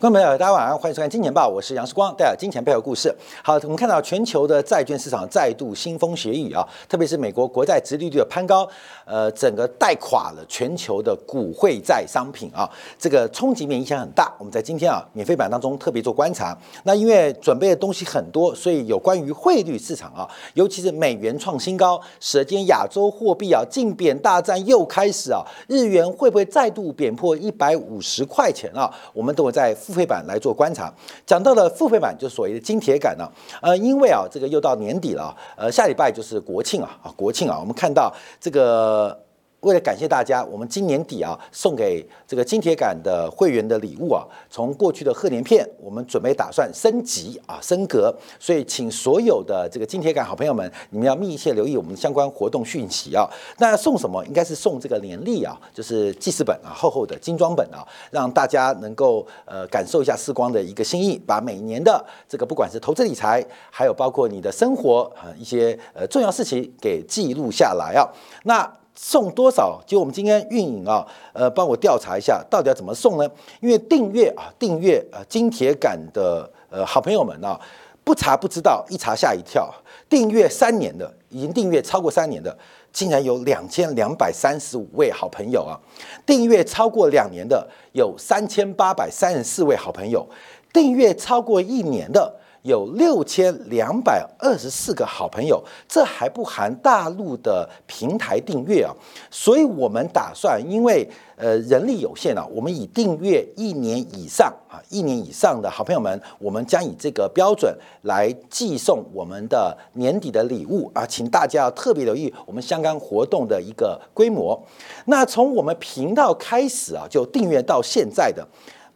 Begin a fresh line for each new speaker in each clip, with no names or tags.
观众朋友，大家晚上欢迎收看《金钱报》，我是杨世光，带来金钱背后故事。好，我们看到全球的债券市场再度腥风血雨啊，特别是美国国债殖利率的攀高，呃，整个带垮了全球的股汇债商品啊，这个冲击面影响很大。我们在今天啊免费版当中特别做观察。那因为准备的东西很多，所以有关于汇率市场啊，尤其是美元创新高，舌尖亚洲货币啊竞贬大战又开始啊，日元会不会再度贬破一百五十块钱啊？我们都会在。付费版来做观察，讲到了付费版，就是所谓的金铁杆呢。呃，因为啊，这个又到年底了，呃，下礼拜就是国庆啊，啊，国庆啊，我们看到这个。为了感谢大家，我们今年底啊送给这个金铁杆的会员的礼物啊，从过去的贺年片，我们准备打算升级啊升格，所以请所有的这个金铁杆好朋友们，你们要密切留意我们相关活动讯息啊。那送什么？应该是送这个年历啊，就是记事本啊，厚厚的精装本啊，让大家能够呃感受一下时光的一个心意，把每年的这个不管是投资理财，还有包括你的生活啊一些呃重要事情给记录下来啊。那送多少？就我们今天运营啊，呃，帮我调查一下，到底要怎么送呢？因为订阅啊，订阅啊，金铁杆的呃好朋友们啊，不查不知道，一查吓一跳。订阅三年的，已经订阅超过三年的，竟然有两千两百三十五位好朋友啊！订阅超过两年的，有三千八百三十四位好朋友；订阅超过一年的。有六千两百二十四个好朋友，这还不含大陆的平台订阅啊，所以我们打算，因为呃人力有限啊，我们以订阅一年以上啊，一年以上的好朋友们，我们将以这个标准来寄送我们的年底的礼物啊，请大家要特别留意我们相关活动的一个规模。那从我们频道开始啊，就订阅到现在的。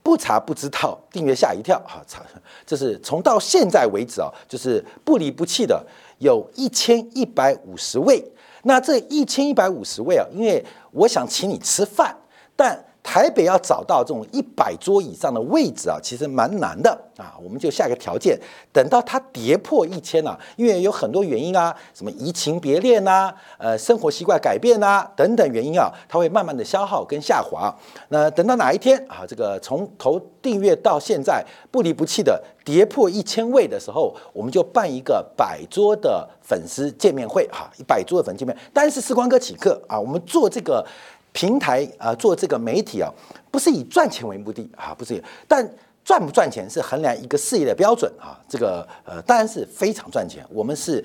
不查不知道，订阅吓一跳哈！查，这是从到现在为止啊，就是不离不弃的，有一千一百五十位。那这一千一百五十位啊，因为我想请你吃饭，但。台北要找到这种一百桌以上的位置啊，其实蛮难的啊。我们就下一个条件，等到它跌破一千啊，因为有很多原因啊，什么移情别恋呐，呃，生活习惯改变呐等等原因啊，它会慢慢的消耗跟下滑。那等到哪一天啊，这个从头订阅到现在不离不弃的跌破一千位的时候，我们就办一个百桌的粉丝见面会哈，一百桌的粉丝见面。但是时光哥请客啊，我们做这个。平台啊，做这个媒体啊，不是以赚钱为目的啊，不是，但赚不赚钱是衡量一个事业的标准啊。这个呃，当然是非常赚钱。我们是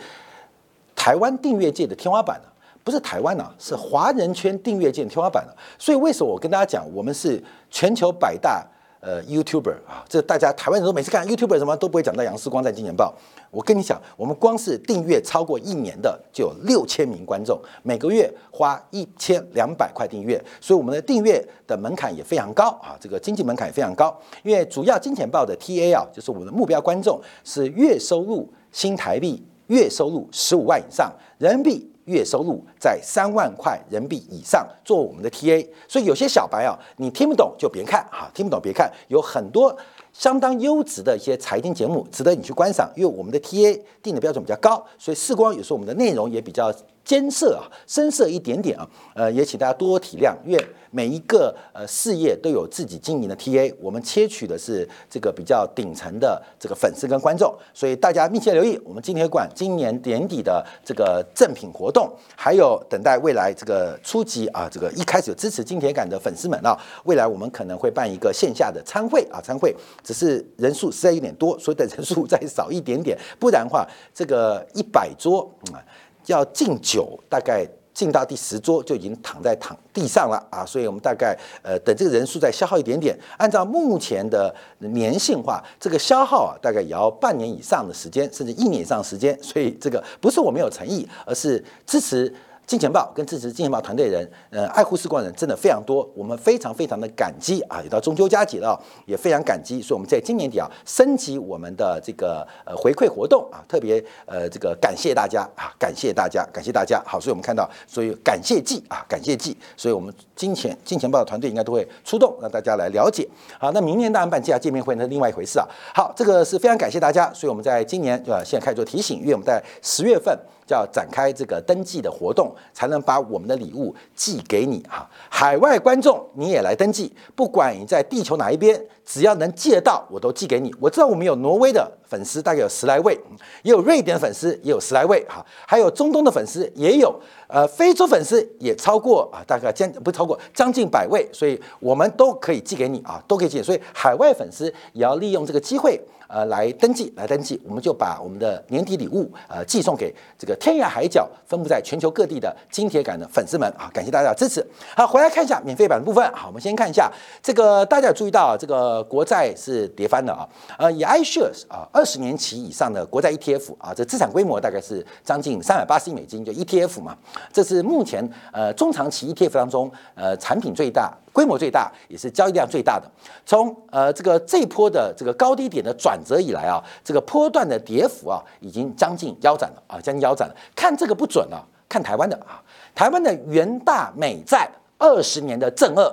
台湾订阅界的天花板了，不是台湾呐，是华人圈订阅界天花板了。所以为什么我跟大家讲，我们是全球百大呃 YouTuber 啊？这大家台湾人都每次看 YouTuber 什么都不会讲到杨世光在金钱报。我跟你讲，我们光是订阅超过一年的就有六千名观众，每个月花一千两百块订阅，所以我们的订阅的门槛也非常高啊，这个经济门槛也非常高。因为主要金钱报的 TA 啊，就是我们的目标观众是月收入新台币月收入十五万以上，人民币月收入在三万块人民币以上做我们的 TA。所以有些小白啊，你听不懂就别看哈，听不懂别看，有很多。相当优质的一些财经节目，值得你去观赏。因为我们的 TA 定的标准比较高，所以视光有时候我们的内容也比较艰涩啊，深色一点点啊。呃，也请大家多多体谅，因为。每一个呃事业都有自己经营的 TA，我们切取的是这个比较顶层的这个粉丝跟观众，所以大家密切留意我们金铁馆今年年底的这个赠品活动，还有等待未来这个初级啊，这个一开始有支持金铁杆的粉丝们啊，未来我们可能会办一个线下的参会啊，参会只是人数实在有点多，所以等人数再少一点点，不然的话这个一百桌啊要敬酒大概。敬到第十桌就已经躺在躺地上了啊，所以我们大概呃等这个人数再消耗一点点，按照目前的粘性化，这个消耗啊大概也要半年以上的时间，甚至一年以上时间，所以这个不是我没有诚意，而是支持。金钱豹跟支持金钱豹团队人，呃，爱护视光人真的非常多，我们非常非常的感激啊！也到中秋佳节了，也非常感激，所以我们在今年底啊，升级我们的这个呃回馈活动啊，特别呃这个感谢大家啊，感谢大家，感谢大家。好，所以我们看到，所以感谢季啊，感谢季，所以我们金钱金钱豹的团队应该都会出动，让大家来了解。好，那明年大安办价见面会那是另外一回事啊。好，这个是非常感谢大家，所以我们在今年对吧？现在开始做提醒，因为我们在十月份要展开这个登记的活动。才能把我们的礼物寄给你哈。海外观众你也来登记，不管你在地球哪一边，只要能寄到，我都寄给你。我知道我们有挪威的粉丝，大概有十来位，也有瑞典粉丝，也有十来位哈，还有中东的粉丝也有，呃，非洲粉丝也超过啊，大概将不超过将近百位，所以我们都可以寄给你啊，都可以寄。所以海外粉丝也要利用这个机会。呃，来登记，来登记，我们就把我们的年底礼物，呃，寄送给这个天涯海角分布在全球各地的金铁杆的粉丝们啊！感谢大家的支持。好，回来看一下免费版的部分。好，我们先看一下这个，大家有注意到这个国债是跌翻的啊？呃，以 iShares 啊，二十年期以上的国债 ETF 啊，这资产规模大概是将近三百八十亿美金，就 ETF 嘛，这是目前呃中长期 ETF 当中呃产品最大。规模最大，也是交易量最大的。从呃这个这波的这个高低点的转折以来啊，这个波段的跌幅啊，已经将近腰斩了啊，将近腰斩了。看这个不准啊，看台湾的啊，台湾的元大美债二十年的正二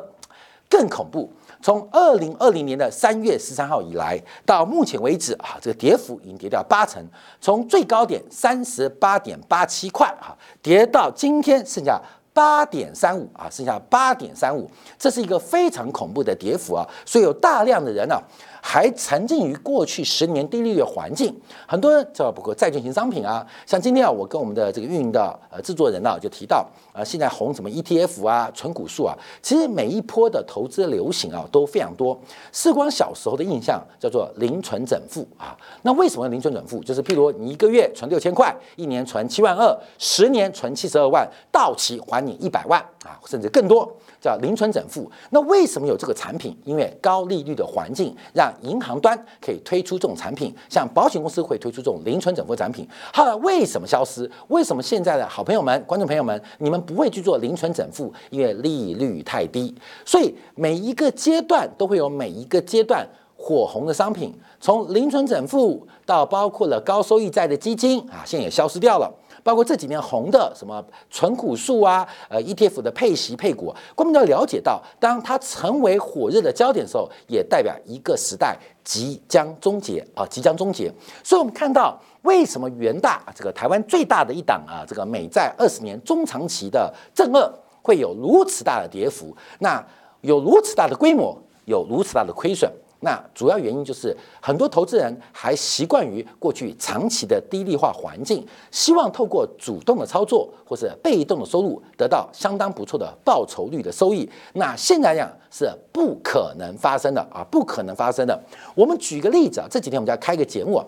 更恐怖。从二零二零年的三月十三号以来，到目前为止啊，这个跌幅已经跌掉八成，从最高点三十八点八七块啊，跌到今天剩下。八点三五啊，剩下八点三五，这是一个非常恐怖的跌幅啊，所以有大量的人呢。还沉浸于过去十年低利率环境，很多人包括债券型商品啊，像今天啊，我跟我们的这个运营的呃制作人呢就提到，呃，现在红什么 ETF 啊、纯股数啊，其实每一波的投资流行啊都非常多。时光小时候的印象叫做零存整付啊，那为什么零存整付？就是譬如你一个月存六千块，一年存七万二，十年存七十二万，到期还你一百万啊，甚至更多。叫零存整付，那为什么有这个产品？因为高利率的环境让银行端可以推出这种产品，像保险公司会推出这种零存整付产品。后来为什么消失？为什么现在的好朋友们、观众朋友们，你们不会去做零存整付？因为利率太低。所以每一个阶段都会有每一个阶段火红的商品，从零存整付到包括了高收益债的基金啊，现在也消失掉了。包括这几年红的什么纯股数啊，呃 ETF 的配息配股，我们要了解到，当它成为火热的焦点的时候，也代表一个时代即将终结啊，即将终结。所以，我们看到为什么元大这个台湾最大的一档啊，这个美债二十年中长期的正二会有如此大的跌幅，那有如此大的规模，有如此大的亏损。那主要原因就是很多投资人还习惯于过去长期的低利化环境，希望透过主动的操作或者被动的收入得到相当不错的报酬率的收益。那现在讲是不可能发生的啊，不可能发生的。我们举个例子啊，这几天我们就要开个节目，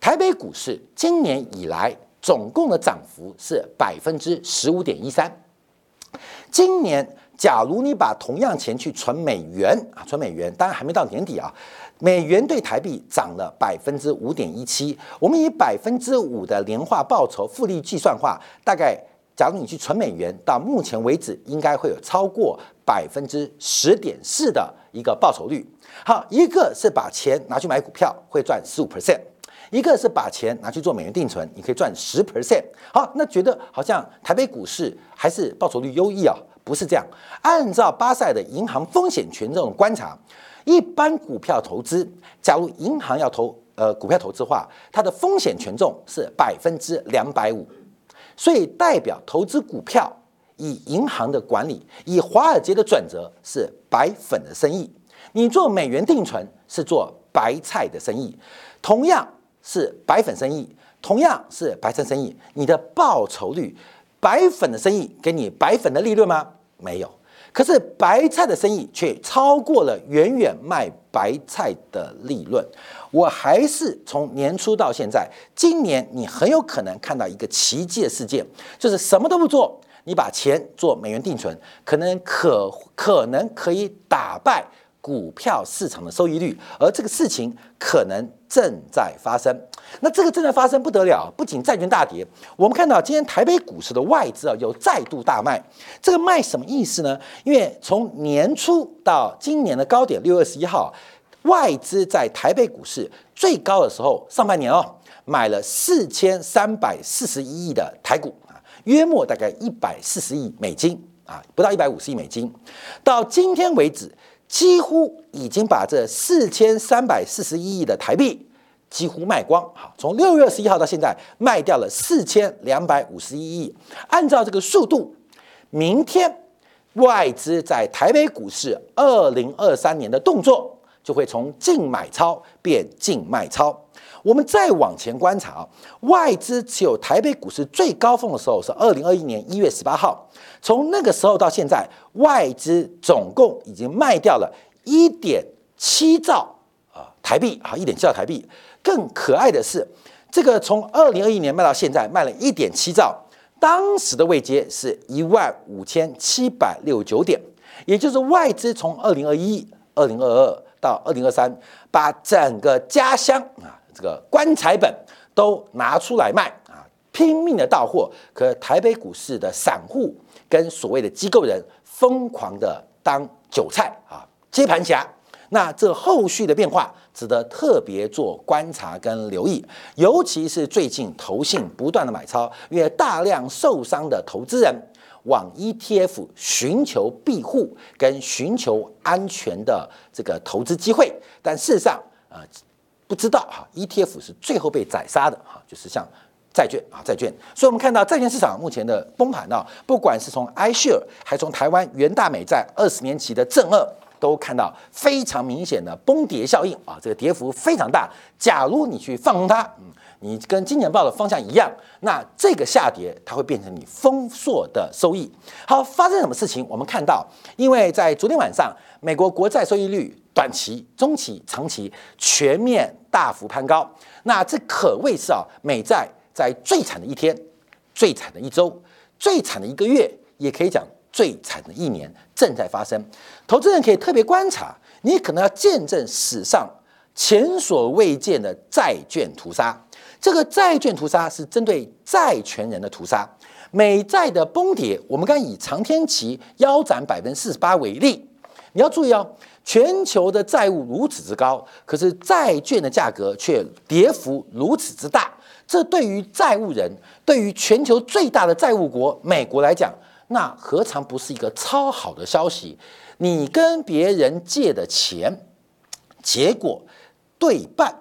台北股市今年以来总共的涨幅是百分之十五点一三，今年。假如你把同样钱去存美元啊，存美元，当然还没到年底啊，美元对台币涨了百分之五点一七。我们以百分之五的年化报酬复利计算化，大概假如你去存美元，到目前为止应该会有超过百分之十点四的一个报酬率。好，一个是把钱拿去买股票，会赚十五 percent；一个是把钱拿去做美元定存，你可以赚十 percent。好，那觉得好像台北股市还是报酬率优异啊？不是这样，按照巴塞的银行风险权重观察，一般股票投资，假如银行要投呃股票投资的话，它的风险权重是百分之两百五，所以代表投资股票以银行的管理，以华尔街的准则是白粉的生意，你做美元定存是做白菜的生意，同样是白粉生意，同样是白菜生意，你的报酬率。白粉的生意给你白粉的利润吗？没有。可是白菜的生意却超过了远远卖白菜的利润。我还是从年初到现在，今年你很有可能看到一个奇迹的事件，就是什么都不做，你把钱做美元定存，可能可可能可以打败。股票市场的收益率，而这个事情可能正在发生。那这个正在发生不得了，不仅债券大跌，我们看到今天台北股市的外资啊有再度大卖。这个卖什么意思呢？因为从年初到今年的高点六月二十一号，外资在台北股市最高的时候，上半年哦买了四千三百四十一亿的台股啊，约莫大概一百四十亿美金啊，不到一百五十亿美金。到今天为止。几乎已经把这四千三百四十一亿的台币几乎卖光。好，从六月二十一号到现在，卖掉了四千两百五十一亿。按照这个速度，明天外资在台北股市二零二三年的动作就会从净买超变净卖超。我们再往前观察啊，外资持有台北股市最高峰的时候是二零二一年一月十八号，从那个时候到现在，外资总共已经卖掉了一点七兆啊台币啊，一点七兆台币。更可爱的是，这个从二零二一年卖到现在，卖了一点七兆，当时的位阶是一万五千七百六十九点，也就是外资从二零二一、二零二二到二零二三，把整个家乡啊。这个棺材本都拿出来卖啊，拼命的到货。可台北股市的散户跟所谓的机构人疯狂的当韭菜啊，接盘侠。那这后续的变化值得特别做观察跟留意，尤其是最近投信不断的买超，因为大量受伤的投资人往 ETF 寻求庇护跟寻求安全的这个投资机会，但事实上啊。不知道哈，ETF 是最后被宰杀的哈，就是像债券啊，债券。所以我们看到债券市场目前的崩盘呢，不管是从 iShare 还从台湾元大美债二十年期的正二，都看到非常明显的崩跌效应啊，这个跌幅非常大。假如你去放空它，嗯，你跟金钱豹的方向一样，那这个下跌它会变成你丰硕的收益。好，发生什么事情？我们看到，因为在昨天晚上，美国国债收益率。短期、中期、长期全面大幅攀高，那这可谓是啊，美债在最惨的一天、最惨的一周、最惨的一个月，也可以讲最惨的一年正在发生。投资人可以特别观察，你可能要见证史上前所未见的债券屠杀。这个债券屠杀是针对债权人的屠杀。美债的崩跌，我们刚以长天期腰斩百分之四十八为例，你要注意哦。全球的债务如此之高，可是债券的价格却跌幅如此之大，这对于债务人，对于全球最大的债务国美国来讲，那何尝不是一个超好的消息？你跟别人借的钱，结果对半，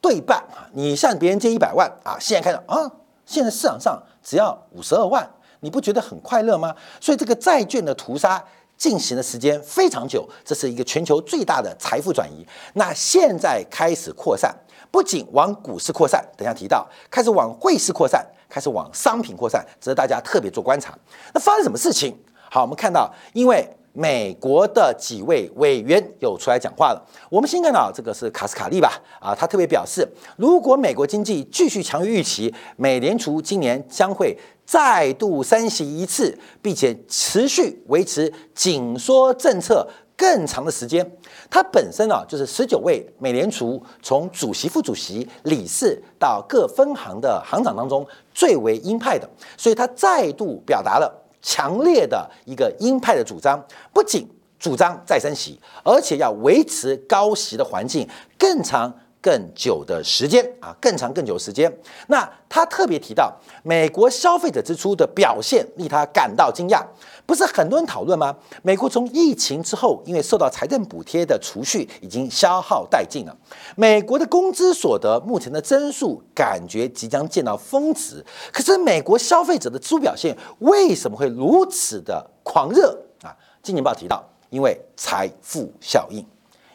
对半啊！你向别人借一百万啊，现在看到啊，现在市场上只要五十二万，你不觉得很快乐吗？所以这个债券的屠杀。进行的时间非常久，这是一个全球最大的财富转移。那现在开始扩散，不仅往股市扩散，等下提到开始往汇市扩散，开始往商品扩散，值得大家特别做观察。那发生什么事情？好，我们看到，因为美国的几位委员有出来讲话了。我们先看到这个是卡斯卡利吧？啊，他特别表示，如果美国经济继续强于预期，美联储今年将会。再度升息一次，并且持续维持紧缩政策更长的时间。它本身啊，就是十九位美联储从主席、副主席、理事到各分行的行长当中最为鹰派的，所以他再度表达了强烈的一个鹰派的主张，不仅主张再升息，而且要维持高息的环境更长。更久的时间啊，更长更久时间。那他特别提到，美国消费者支出的表现令他感到惊讶。不是很多人讨论吗？美国从疫情之后，因为受到财政补贴的储蓄已经消耗殆尽了。美国的工资所得目前的增速感觉即将见到峰值。可是美国消费者的支出表现为什么会如此的狂热啊？《金钱报》提到，因为财富效应，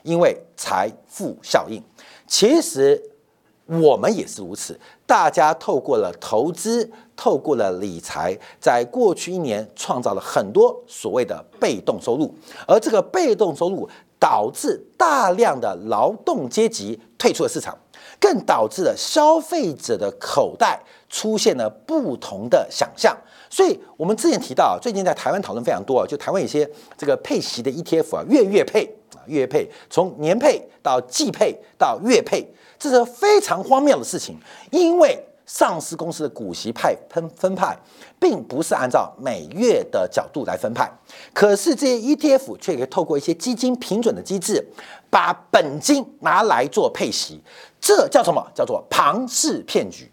因为财富效应。其实我们也是如此，大家透过了投资，透过了理财，在过去一年创造了很多所谓的被动收入，而这个被动收入导致大量的劳动阶级退出了市场，更导致了消费者的口袋出现了不同的想象。所以，我们之前提到，最近在台湾讨论非常多啊，就台湾一些这个配息的 ETF 啊，月月配。月配从年配到季配到月配，这是非常荒谬的事情。因为上市公司的股息派分分派，并不是按照每月的角度来分派，可是这些 ETF 却可以透过一些基金平准的机制，把本金拿来做配息。这叫什么？叫做庞氏骗局。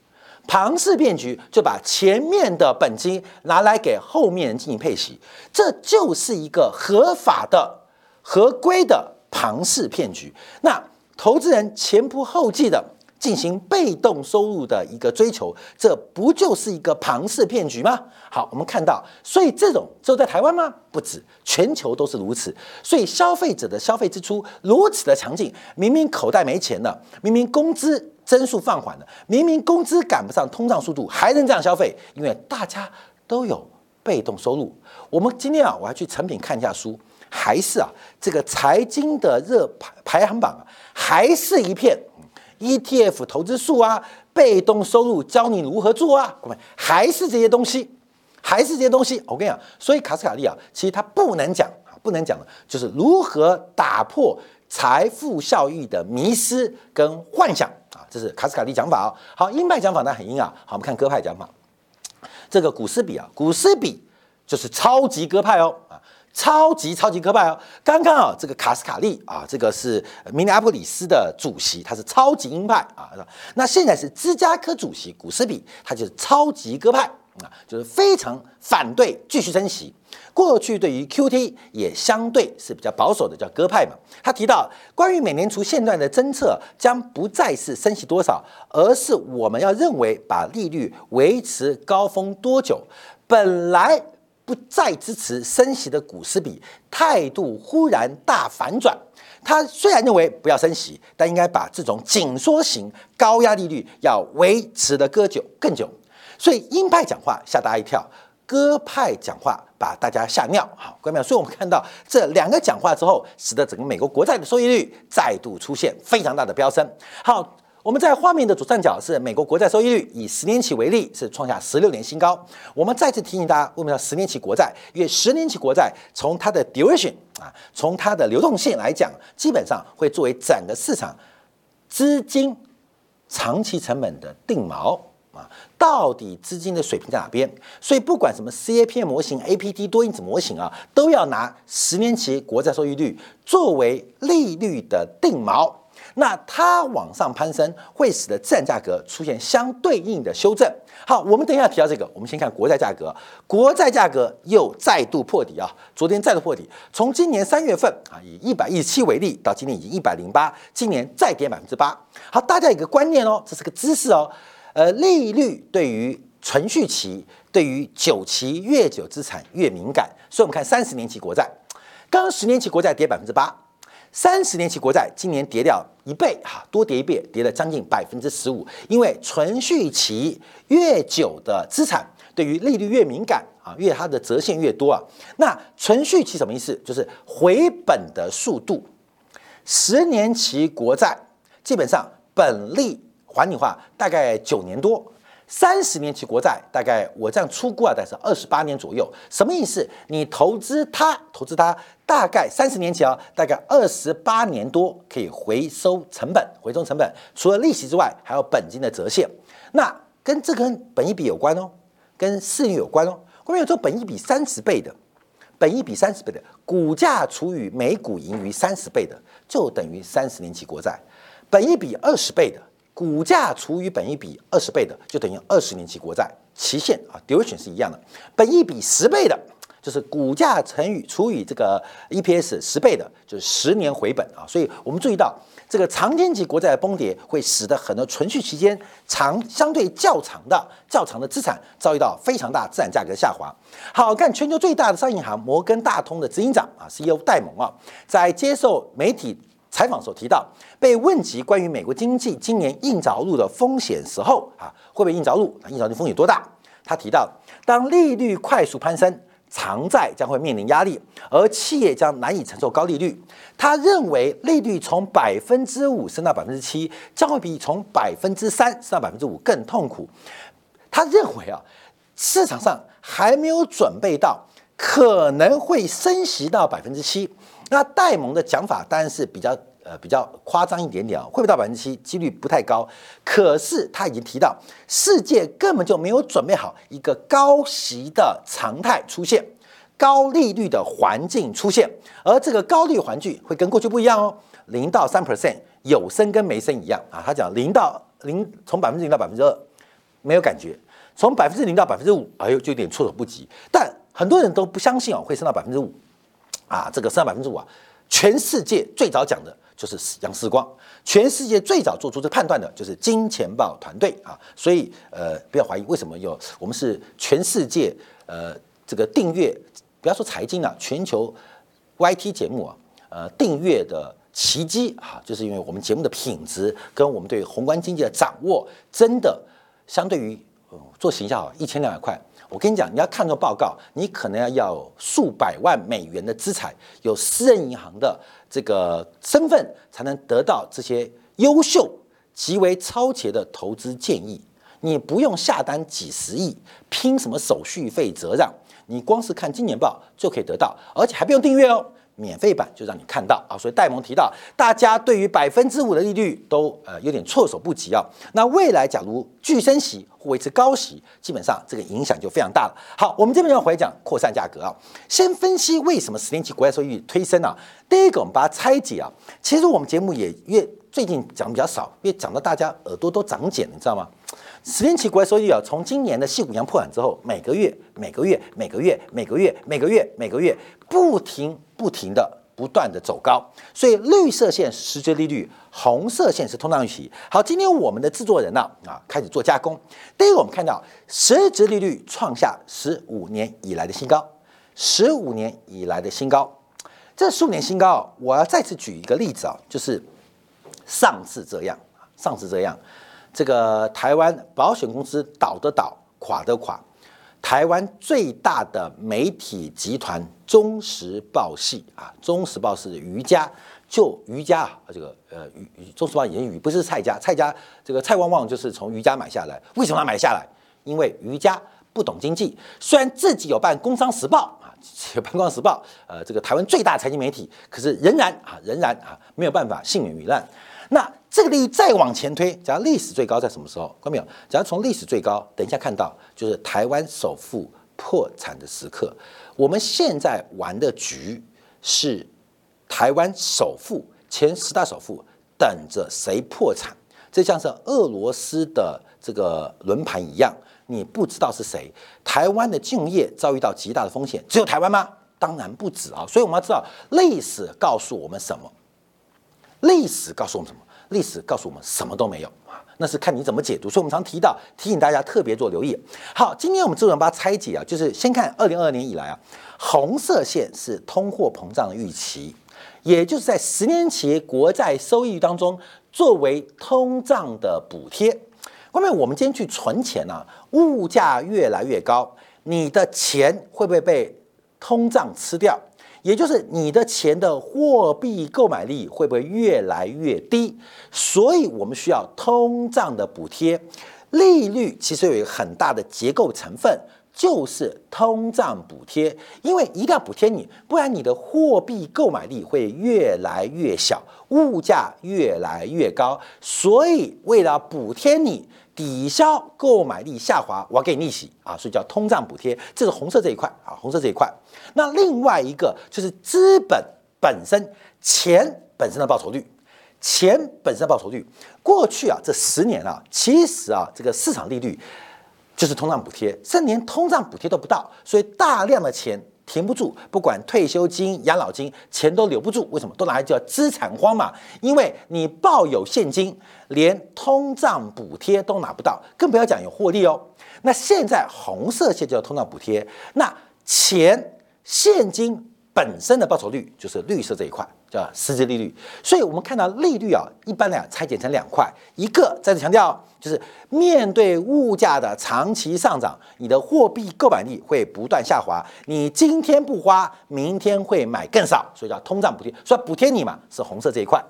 庞氏骗局就把前面的本金拿来给后面人进行配息，这就是一个合法的。合规的庞氏骗局，那投资人前仆后继的进行被动收入的一个追求，这不就是一个庞氏骗局吗？好，我们看到，所以这种只有在台湾吗？不止，全球都是如此。所以消费者的消费支出如此的强劲，明明口袋没钱了，明明工资增速放缓了，明明工资赶不上通胀速度，还能这样消费？因为大家都有被动收入。我们今天啊，我要去成品看一下书。还是啊，这个财经的热排排行榜啊，还是一片 ETF 投资数啊，被动收入教你如何做啊，各位还是这些东西，还是这些东西。我跟你讲，所以卡斯卡利啊，其实他不能讲啊，不能讲的就是如何打破财富效益的迷失跟幻想啊，这是卡斯卡利讲法哦。好，鹰派讲法呢很鹰啊，好，我们看鸽派讲法，这个古斯比啊，古斯比就是超级鸽派哦啊。超级超级科派哦！刚刚啊，这个卡斯卡利啊，这个是明尼阿波里斯的主席，他是超级鹰派啊。那现在是芝加哥主席古斯比，他就是超级鸽派啊，就是非常反对继续升息。过去对于 QT 也相对是比较保守的，叫鸽派嘛。他提到，关于美联储现段的侦测将不再是升息多少，而是我们要认为把利率维持高峰多久。本来。不再支持升息的股市比态度忽然大反转。他虽然认为不要升息，但应该把这种紧缩型高压利率要维持的割久更久。所以鹰派讲话吓大家一跳，鸽派讲话把大家吓尿。好，各位朋友，所以我们看到这两个讲话之后，使得整个美国国债的收益率再度出现非常大的飙升。好。我们在画面的左上角是美国国债收益率，以十年期为例是创下十六年新高。我们再次提醒大家，为什么要十年期国债？因为十年期国债从它的 duration 啊，从它的流动性来讲，基本上会作为整个市场资金长期成本的定锚啊。到底资金的水平在哪边？所以不管什么 CAPM 模型、APT 多因子模型啊，都要拿十年期国债收益率作为利率的定锚。那它往上攀升，会使得资产价格出现相对应的修正。好，我们等一下提到这个，我们先看国债价格。国债价格又再度破底啊！昨天再度破底，从今年三月份啊，以一百一十七为例，到今年已经一百零八，今年再跌百分之八。好，大家有个观念哦，这是个知识哦。呃，利率对于存续期、对于久期越久资产越敏感，所以我们看三十年期国债，刚刚十年期国债跌百分之八。三十年期国债今年跌掉一倍，哈，多跌一倍，跌了将近百分之十五。因为存续期越久的资产，对于利率越敏感啊，越它的折现越多啊。那存续期什么意思？就是回本的速度。十年期国债基本上本利还你话大概九年多。三十年期国债大概我这样出估啊，大概是二十八年左右。什么意思？你投资它，投资它，大概三十年期啊，大概二十八年多可以回收成本，回收成本除了利息之外，还有本金的折现。那跟这跟本一比有关哦，跟市盈有关哦。后面有做本一比三十倍的，本一比三十倍的股价除以每股盈余三十倍的，就等于三十年期国债。本一比二十倍的。股价除以本一比二十倍的，就等于二十年期国债期限啊，duration 是一样的。本一比十倍的，就是股价乘以除以这个 EPS 十倍的，就是十年回本啊。所以我们注意到，这个长天期国债的崩跌，会使得很多存续期间长相对较长的较长的资产遭遇到非常大资产价格的下滑。好，看全球最大的商业银行摩根大通的执行长啊，CEO 戴蒙啊，在接受媒体。采访所提到，被问及关于美国经济今年硬着陆的风险时候，啊，会不会硬着陆？硬着陆风险多大？他提到，当利率快速攀升，偿债将会面临压力，而企业将难以承受高利率。他认为，利率从百分之五升到百分之七，将会比从百分之三升到百分之五更痛苦。他认为啊，市场上还没有准备到可能会升息到百分之七。那戴蒙的讲法当然是比较呃比较夸张一点点啊，会不会到百分之七？几率不太高。可是他已经提到，世界根本就没有准备好一个高息的常态出现，高利率的环境出现，而这个高利率环境会跟过去不一样哦，零到三 percent 有升跟没升一样啊。他讲零到零，从百分之零到百分之二没有感觉，从百分之零到百分之五，哎呦就有点措手不及。但很多人都不相信哦，会升到百分之五。啊，这个升百分之五啊，全世界最早讲的就是杨世光。全世界最早做出这判断的就是金钱豹团队啊，所以呃，不要怀疑为什么有我们是全世界呃这个订阅，不要说财经了，全球 YT 节目啊，呃订阅的奇迹啊，就是因为我们节目的品质跟我们对宏观经济的掌握，真的相对于做形象啊，一千两百块。我跟你讲，你要看这报告，你可能要要数百万美元的资产，有私人银行的这个身份，才能得到这些优秀、极为超前的投资建议。你不用下单几十亿，拼什么手续费折让？你光是看今年报就可以得到，而且还不用订阅哦。免费版就让你看到啊，所以戴蒙提到，大家对于百分之五的利率都呃有点措手不及啊。那未来假如巨升息或维持高息，基本上这个影响就非常大了。好，我们这边要回来讲扩散价格啊，先分析为什么十年期国债收益率推升啊。第一个，我们把它拆解啊。其实我们节目也越最近讲比较少，因为讲到大家耳朵都长茧，你知道吗？十年期国债收益率啊，从今年的细股阳破产之后，每个月、每个月、每个月、每个月、每个月、每个月不停不停的不断的走高，所以绿色线是实质利率，红色线是通胀预期。好，今天我们的制作人呢啊开始做加工。第一个，我们看到实质利率创下十五年以来的新高，十五年以来的新高。这十五年新高，我要再次举一个例子啊，就是上次这样，上次这样。这个台湾保险公司倒的倒，垮的垮。台湾最大的媒体集团中时报系啊，中时报是余家，就余家啊，这个呃余中时报言语不是蔡家，蔡家这个蔡旺旺就是从余家买下来。为什么要买下来？因为余家不懂经济，虽然自己有办工商时报啊，有办工商时报，呃，这个台湾最大财经媒体，可是仍然啊，仍然啊，没有办法幸免于难。那这个利率再往前推，假如历史最高在什么时候？看到没有？假如从历史最高，等一下看到就是台湾首富破产的时刻。我们现在玩的局是台湾首富前十大首富等着谁破产？这像是俄罗斯的这个轮盘一样，你不知道是谁。台湾的金融业遭遇到极大的风险，只有台湾吗？当然不止啊！所以我们要知道历史告诉我们什么。历史告诉我们什么？历史告诉我们什么都没有啊，那是看你怎么解读。所以我们常提到，提醒大家特别做留意。好，今天我们这人把它拆解啊，就是先看二零二二年以来啊，红色线是通货膨胀的预期，也就是在十年期国债收益当中作为通胀的补贴。后面我们今天去存钱呢，物价越来越高，你的钱会不会被通胀吃掉？也就是你的钱的货币购买力会不会越来越低？所以我们需要通胀的补贴。利率其实有一个很大的结构成分，就是通胀补贴。因为一定要补贴你，不然你的货币购买力会越来越小，物价越来越高。所以为了补贴你。抵消购买力下滑，我要给你利息啊，所以叫通胀补贴，这是红色这一块啊，红色这一块。那另外一个就是资本本身钱本身的报酬率，钱本身的报酬率，过去啊这十年啊，其实啊这个市场利率就是通胀补贴，甚至连通胀补贴都不到，所以大量的钱。停不住，不管退休金、养老金，钱都留不住。为什么？都拿来叫资产荒嘛。因为你抱有现金，连通胀补贴都拿不到，更不要讲有获利哦。那现在红色线叫通胀补贴，那钱现金本身的报酬率就是绿色这一块。叫实质利率，所以我们看到利率啊，一般来讲拆解成两块，一个再次强调，就是面对物价的长期上涨，你的货币购买力会不断下滑，你今天不花，明天会买更少，所以叫通胀补贴，所以补贴你嘛，是红色这一块。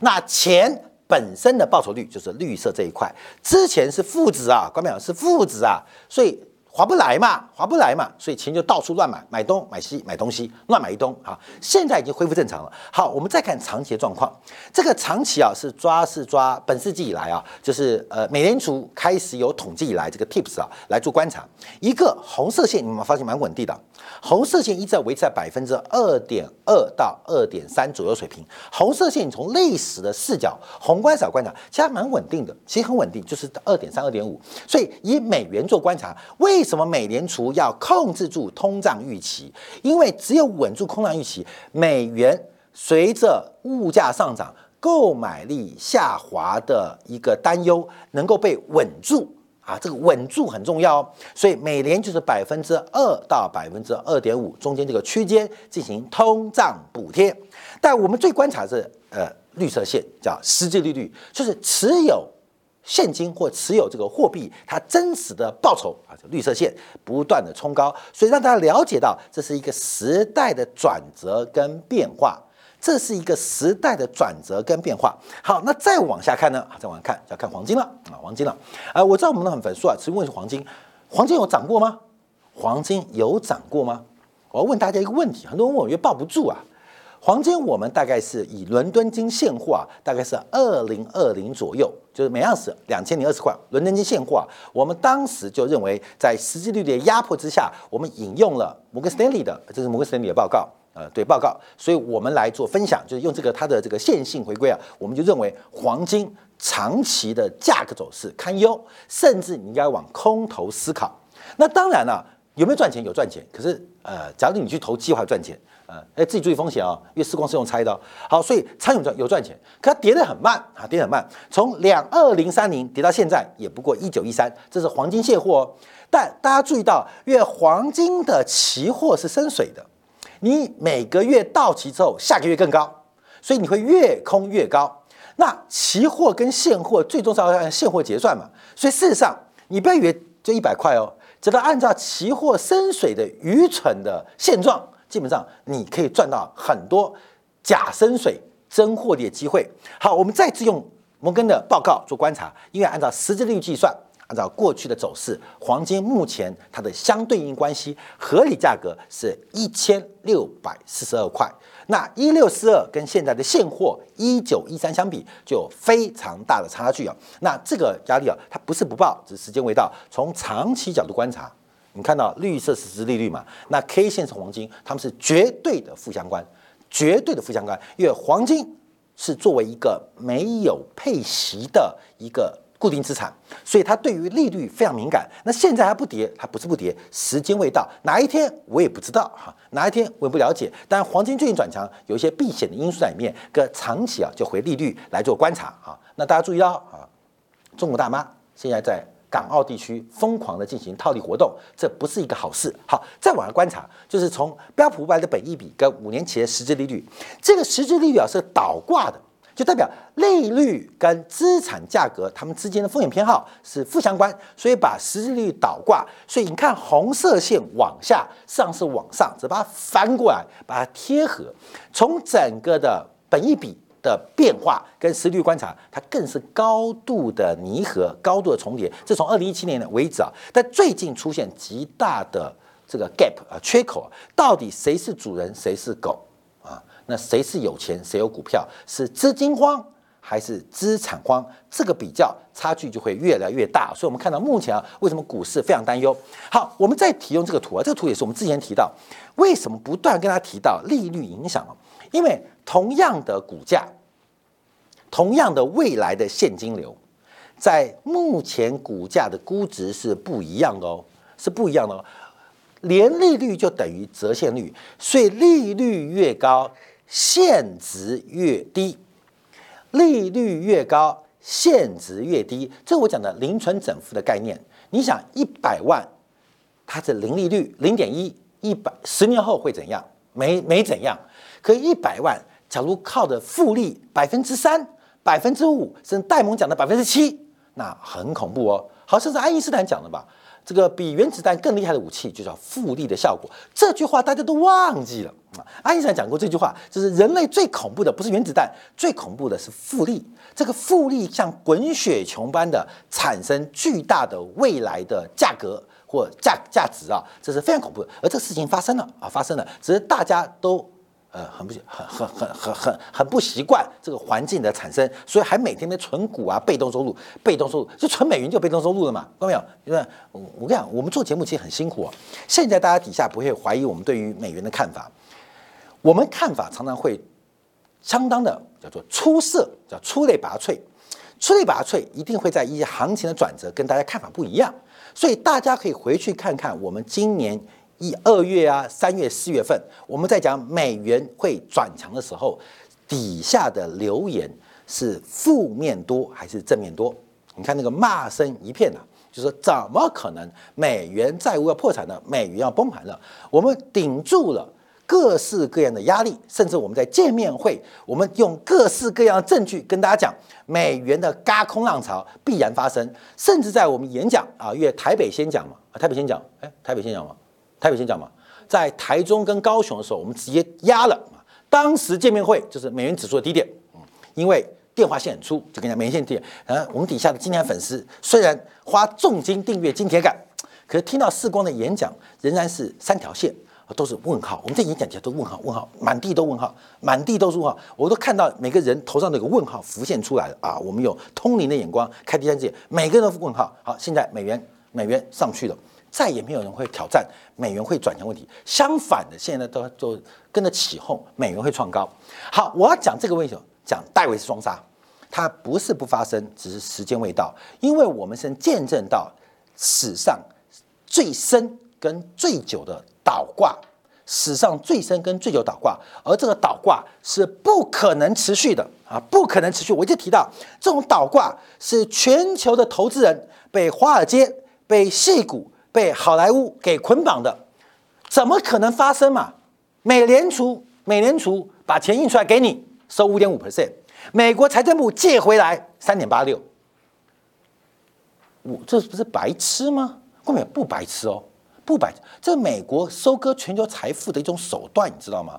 那钱本身的报酬率就是绿色这一块，之前是负值啊，关没是负值啊，所以。划不来嘛，划不来嘛，所以钱就到处乱买，买东买西买东西，乱买一通啊！现在已经恢复正常了。好，我们再看长期的状况。这个长期啊，是抓是抓本世纪以来啊，就是呃，美联储开始有统计以来这个 tips 啊来做观察。一个红色线，你们发现蛮稳定的，红色线一直在维持在百分之二点二到二点三左右水平。红色线，你从历史的视角宏观角观察，其实蛮稳定的，其实很稳定，就是二点三、二点五。所以以美元做观察，为什么美联储要控制住通胀预期？因为只有稳住通胀预期，美元随着物价上涨、购买力下滑的一个担忧能够被稳住啊，这个稳住很重要哦。所以美联就是百分之二到百分之二点五中间这个区间进行通胀补贴，但我们最观察是呃绿色线，叫实际利率，就是持有。现金或持有这个货币，它真实的报酬啊，这绿色线不断的冲高，所以让大家了解到这是一个时代的转折跟变化，这是一个时代的转折跟变化。好，那再往下看呢？再往下看就要看黄金了啊，黄金了。啊，我知道我们的很粉丝啊，只问是黄金，黄金有涨过吗？黄金有涨过吗？我要问大家一个问题，很多人问我，因为抱不住啊。黄金我们大概是以伦敦金现货啊，大概是二零二零左右，就是每盎司两千零二十块。伦敦金现货啊，我们当时就认为在实际利率的压迫之下，我们引用了摩根斯丹利的，这是摩根斯丹利的报告，呃，对报告，所以我们来做分享，就是用这个它的这个线性回归啊，我们就认为黄金长期的价格走势堪忧，甚至你应该往空头思考。那当然了，有没有赚钱？有赚钱，可是呃，假如你去投机的话，赚钱。呃，哎，自己注意风险啊，因为时光是用猜的。好，所以参与赚有赚钱，可它跌得很慢啊，跌得很慢。从两二零三零跌到现在，也不过一九一三，这是黄金现货哦。但大家注意到，因为黄金的期货是深水的，你每个月到期之后，下个月更高，所以你会越空越高。那期货跟现货最终是要按现货结算嘛，所以事实上你不要以为就一百块哦，只要按照期货深水的愚蠢的现状。基本上你可以赚到很多假深水真获利的机会。好，我们再次用摩根的报告做观察，因为按照实际利率计算，按照过去的走势，黄金目前它的相对应关系合理价格是一千六百四十二块。那一六四二跟现在的现货一九一三相比，就有非常大的差距啊。那这个压力啊，它不是不报，只是时间未到。从长期角度观察。你看到绿色实质利率嘛？那 K 线是黄金，它们是绝对的负相关，绝对的负相关。因为黄金是作为一个没有配息的一个固定资产，所以它对于利率非常敏感。那现在还不跌，它不是不跌，时间未到，哪一天我也不知道哈，哪一天我也不了解。但黄金最近转强，有一些避险的因素在里面，跟长期啊就回利率来做观察啊。那大家注意到啊，中国大妈现在在。港澳地区疯狂的进行套利活动，这不是一个好事。好，再往下观察，就是从标普五百的本益比跟五年期的实质利率，这个实质利率啊是倒挂的，就代表利率跟资产价格它们之间的风险偏好是负相关，所以把实质利率倒挂。所以你看红色线往下，上是往上，只把它翻过来，把它贴合，从整个的本益比。的变化跟实率观察，它更是高度的拟合、高度的重叠。这从二零一七年的为止啊，但最近出现极大的这个 gap 啊缺口，到底谁是主人，谁是狗啊？那谁是有钱，谁有股票？是资金荒还是资产荒？这个比较差距就会越来越大。所以，我们看到目前啊，为什么股市非常担忧？好，我们再提用这个图啊，这个图也是我们之前提到，为什么不断跟他提到利率影响因为同样的股价。同样的未来的现金流，在目前股价的估值是不一样的哦，是不一样的哦。年利率就等于折现率，所以利率越高，现值越低；利率越高，现值越低。这我讲的零存整付的概念。你想一百万，它是零利率零点一，一百十年后会怎样？没没怎样。可一百万，假如靠着复利百分之三。百分之五，甚至戴蒙讲的百分之七，那很恐怖哦。好，像是爱因斯坦讲的吧？这个比原子弹更厉害的武器就叫复利的效果。这句话大家都忘记了啊！爱因斯坦讲过这句话，就是人类最恐怖的不是原子弹，最恐怖的是复利。这个复利像滚雪球般的产生巨大的未来的价格或价价值啊，这是非常恐怖的。而这个事情发生了啊，发生了，只是大家都。呃，很不习很很很很很很不习惯这个环境的产生，所以还每天的存股啊，被动收入，被动收入就存美元就被动收入了嘛，看到没有？因为我我跟你讲，我们做节目其实很辛苦啊。现在大家底下不会怀疑我们对于美元的看法，我们看法常常会相当的叫做出色，叫出类拔萃，出类拔萃一定会在一些行情的转折跟大家看法不一样，所以大家可以回去看看我们今年一二月啊、三月、四月份，我们在讲美元会转强的时候，底下的留言是负面多还是正面多？你看那个骂声一片呐，就说怎么可能美元债务要破产了，美元要崩盘了？我们顶住了各式各样的压力，甚至我们在见面会，我们用各式各样的证据跟大家讲，美元的嘎空浪潮必然发生，甚至在我们演讲啊，因为台北先讲嘛，台北先讲，哎，台北先讲嘛。台北先讲嘛，在台中跟高雄的时候，我们直接压了。当时见面会就是美元指数的低点，因为电话线很粗，就跟讲美元线低点。啊，我们底下的金田粉丝虽然花重金订阅金铁杆，可是听到世光的演讲仍然是三条线，都是问号。我们在演讲底下都问号，问号，满地都问号，满地都是问号。我都看到每个人头上那个问号浮现出来了啊！我们有通灵的眼光，开第三只眼，每个人都问号。好，现在美元美元上去了。再也没有人会挑战美元会转强问题，相反的，现在都都跟着起哄，美元会创高。好，我要讲这个为什么？讲戴维斯双杀，它不是不发生，只是时间未到。因为我们是见证到史上最深跟最久的倒挂，史上最深跟最久倒挂，而这个倒挂是不可能持续的啊，不可能持续。我就提到，这种倒挂是全球的投资人被华尔街、被戏股。被好莱坞给捆绑的，怎么可能发生嘛？美联储，美联储把钱印出来给你，收五点五 percent，美国财政部借回来三点八六，我这不是白痴吗？根本不白痴哦，不白，这美国收割全球财富的一种手段，你知道吗？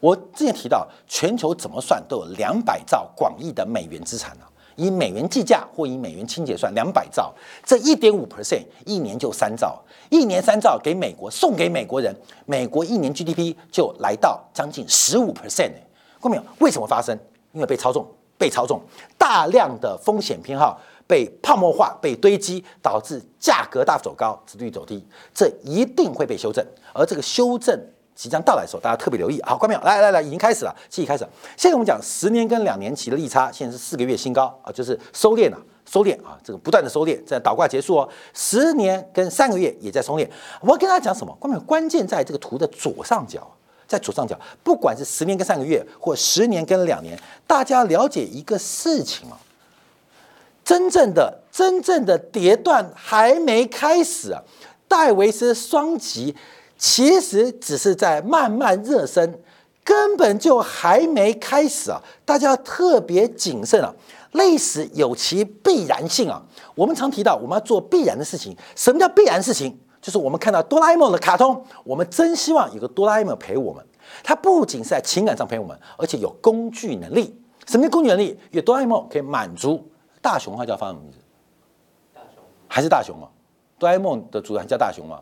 我之前提到，全球怎么算都有两百兆广义的美元资产呢。以美元计价或以美元清结算，两百兆，这一点五 percent，一年就三兆，一年三兆给美国送给美国人，美国一年 GDP 就来到将近十五 percent 哎，看到？为什么发生？因为被操纵，被操纵，大量的风险偏好被泡沫化、被堆积，导致价格大幅走高，殖率走低，这一定会被修正，而这个修正。即将到来的时候，大家特别留意。好，关没有？来来来，已经开始了，继续开始。现在我们讲十年跟两年期的利差，现在是四个月新高啊，就是收敛了，收敛啊，这个不断的收敛，在倒挂结束哦。十年跟三个月也在收敛。我要跟大家讲什么？关没有？关键在这个图的左上角，在左上角，不管是十年跟三个月，或十年跟两年，大家了解一个事情啊，真正的真正的跌段还没开始啊，戴维斯双极。其实只是在慢慢热身，根本就还没开始啊！大家要特别谨慎啊！历史有其必然性啊！我们常提到我们要做必然的事情。什么叫必然事情？就是我们看到哆啦 A 梦的卡通，我们真希望有个哆啦 A 梦陪我们。它不仅是在情感上陪我们，而且有工具能力。什么叫工具能力？有哆啦 A 梦可以满足大雄，它叫发什么名字？大雄还是大雄吗？哆啦 A 梦的主人叫大雄吗？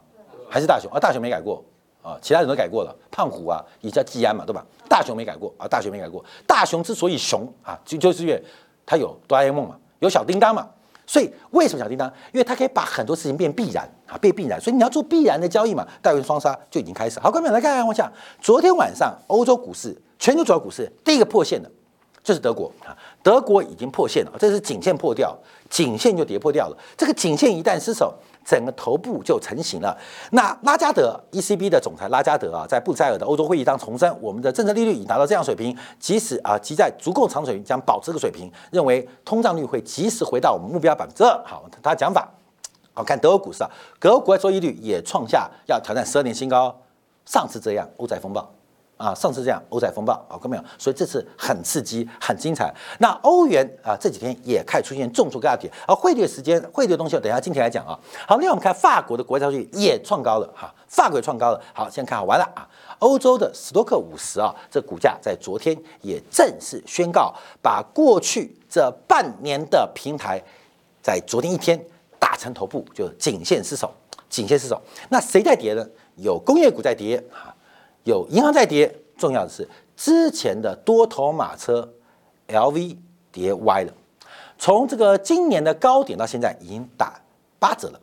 还是大雄啊，大雄没改过啊，其他人都改过了。胖虎啊，也叫季安嘛，对吧？大雄没改过啊，大雄没改过。大雄之所以雄啊，就就是因为他有哆啦 A 梦嘛，有小叮当嘛。所以为什么小叮当？因为他可以把很多事情变必然啊，变必然。所以你要做必然的交易嘛，戴维双杀就已经开始。好，观众来看看往下。昨天晚上欧洲股市、全球主要股市第一个破线的，就是德国啊，德国已经破线了，这是颈线破掉，颈线就跌破掉了。这个颈线一旦失守。整个头部就成型了。那拉加德 ECB 的总裁拉加德啊，在布塞尔的欧洲会议当重申，我们的政策利率已达到这样水平，即使啊，即在足够长水平将保持这个水平，认为通胀率会及时回到我们目标百分之二。好，他讲法。好看德国股市啊，德国国债收益率也创下要挑战十二年新高。上次这样，欧债风暴。啊，上次这样欧债风暴啊，看到没有？所以这次很刺激，很精彩。那欧元啊，这几天也开始出现重挫压跌。而汇率的时间，汇率的东西，等一下今天来讲啊。好，另外我们看法国的国债收益也创高了哈，法国也创高了。好，先看好完了啊。欧洲的斯托克五十啊，这股价在昨天也正式宣告，把过去这半年的平台，在昨天一天打成头部，就颈线失守，颈线失守。那谁在跌呢？有工业股在跌啊。有银行在跌，重要的是之前的多头马车，LV 跌歪了。从这个今年的高点到现在已经打八折了，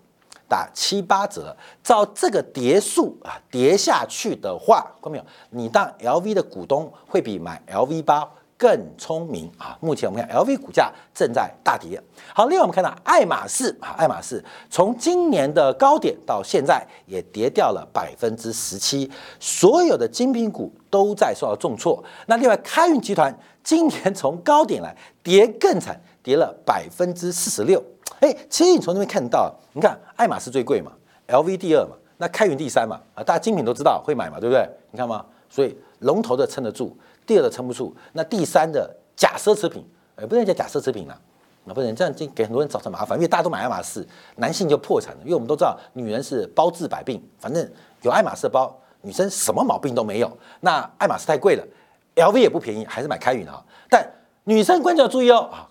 打七八折。照这个跌数啊，跌下去的话，看到没有？你当 LV 的股东会比买 LV 包更聪明啊！目前我们看 LV 股价正在大跌。好，另外我们看到爱马仕啊，爱马仕从今年的高点到现在也跌掉了百分之十七，所有的精品股都在受到重挫。那另外开运集团今年从高点来跌更惨，跌了百分之四十六。哎，其实你从那边看到，你看爱马仕最贵嘛，LV 第二嘛，那开云第三嘛，啊，大家精品都知道会买嘛，对不对？你看嘛？所以龙头的撑得住。第二的撑不住，那第三的假奢侈品，呃，不能叫假奢侈品了，那不能这样，就给很多人造成麻烦，因为大家都买爱马仕，男性就破产了，因为我们都知道，女人是包治百病，反正有爱马仕包，女生什么毛病都没有。那爱马仕太贵了，LV 也不便宜，还是买开云啊。但女生关键要注意哦，啊，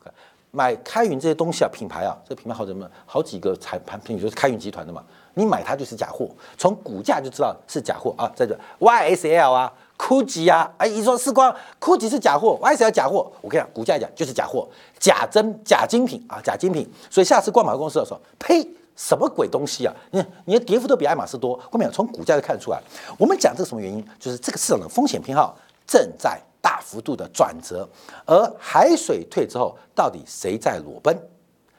买开云这些东西啊，品牌啊，这品牌好什么，好几个产产品就是开云集团的嘛，你买它就是假货，从股价就知道是假货啊，在这 YSL 啊。GUCCI 啊，哎，你说时光枯竭是假货，YSL 假货，我跟你讲，股价讲就是假货，假真假精品啊，假精品。所以下次逛马公司的时候，呸，什么鬼东西啊？你你的跌幅都比爱马仕多，后面从股价就看出来。我们讲这个什么原因？就是这个市场的风险偏好正在大幅度的转折，而海水退之后，到底谁在裸奔？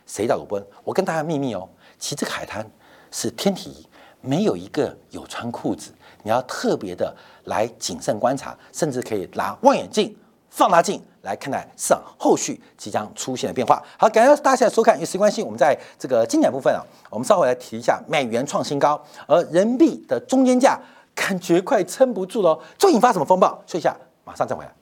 谁在裸奔？我跟大家秘密哦，其实这个海滩是天体，没有一个有穿裤子。你要特别的来谨慎观察，甚至可以拿望远镜、放大镜来看待市场后续即将出现的变化。好，感谢大家收看，因为时间关系，我们在这个经典部分啊，我们稍后来提一下美元创新高，而人民币的中间价感觉快撑不住了，就引发什么风暴？说一下，马上再回来。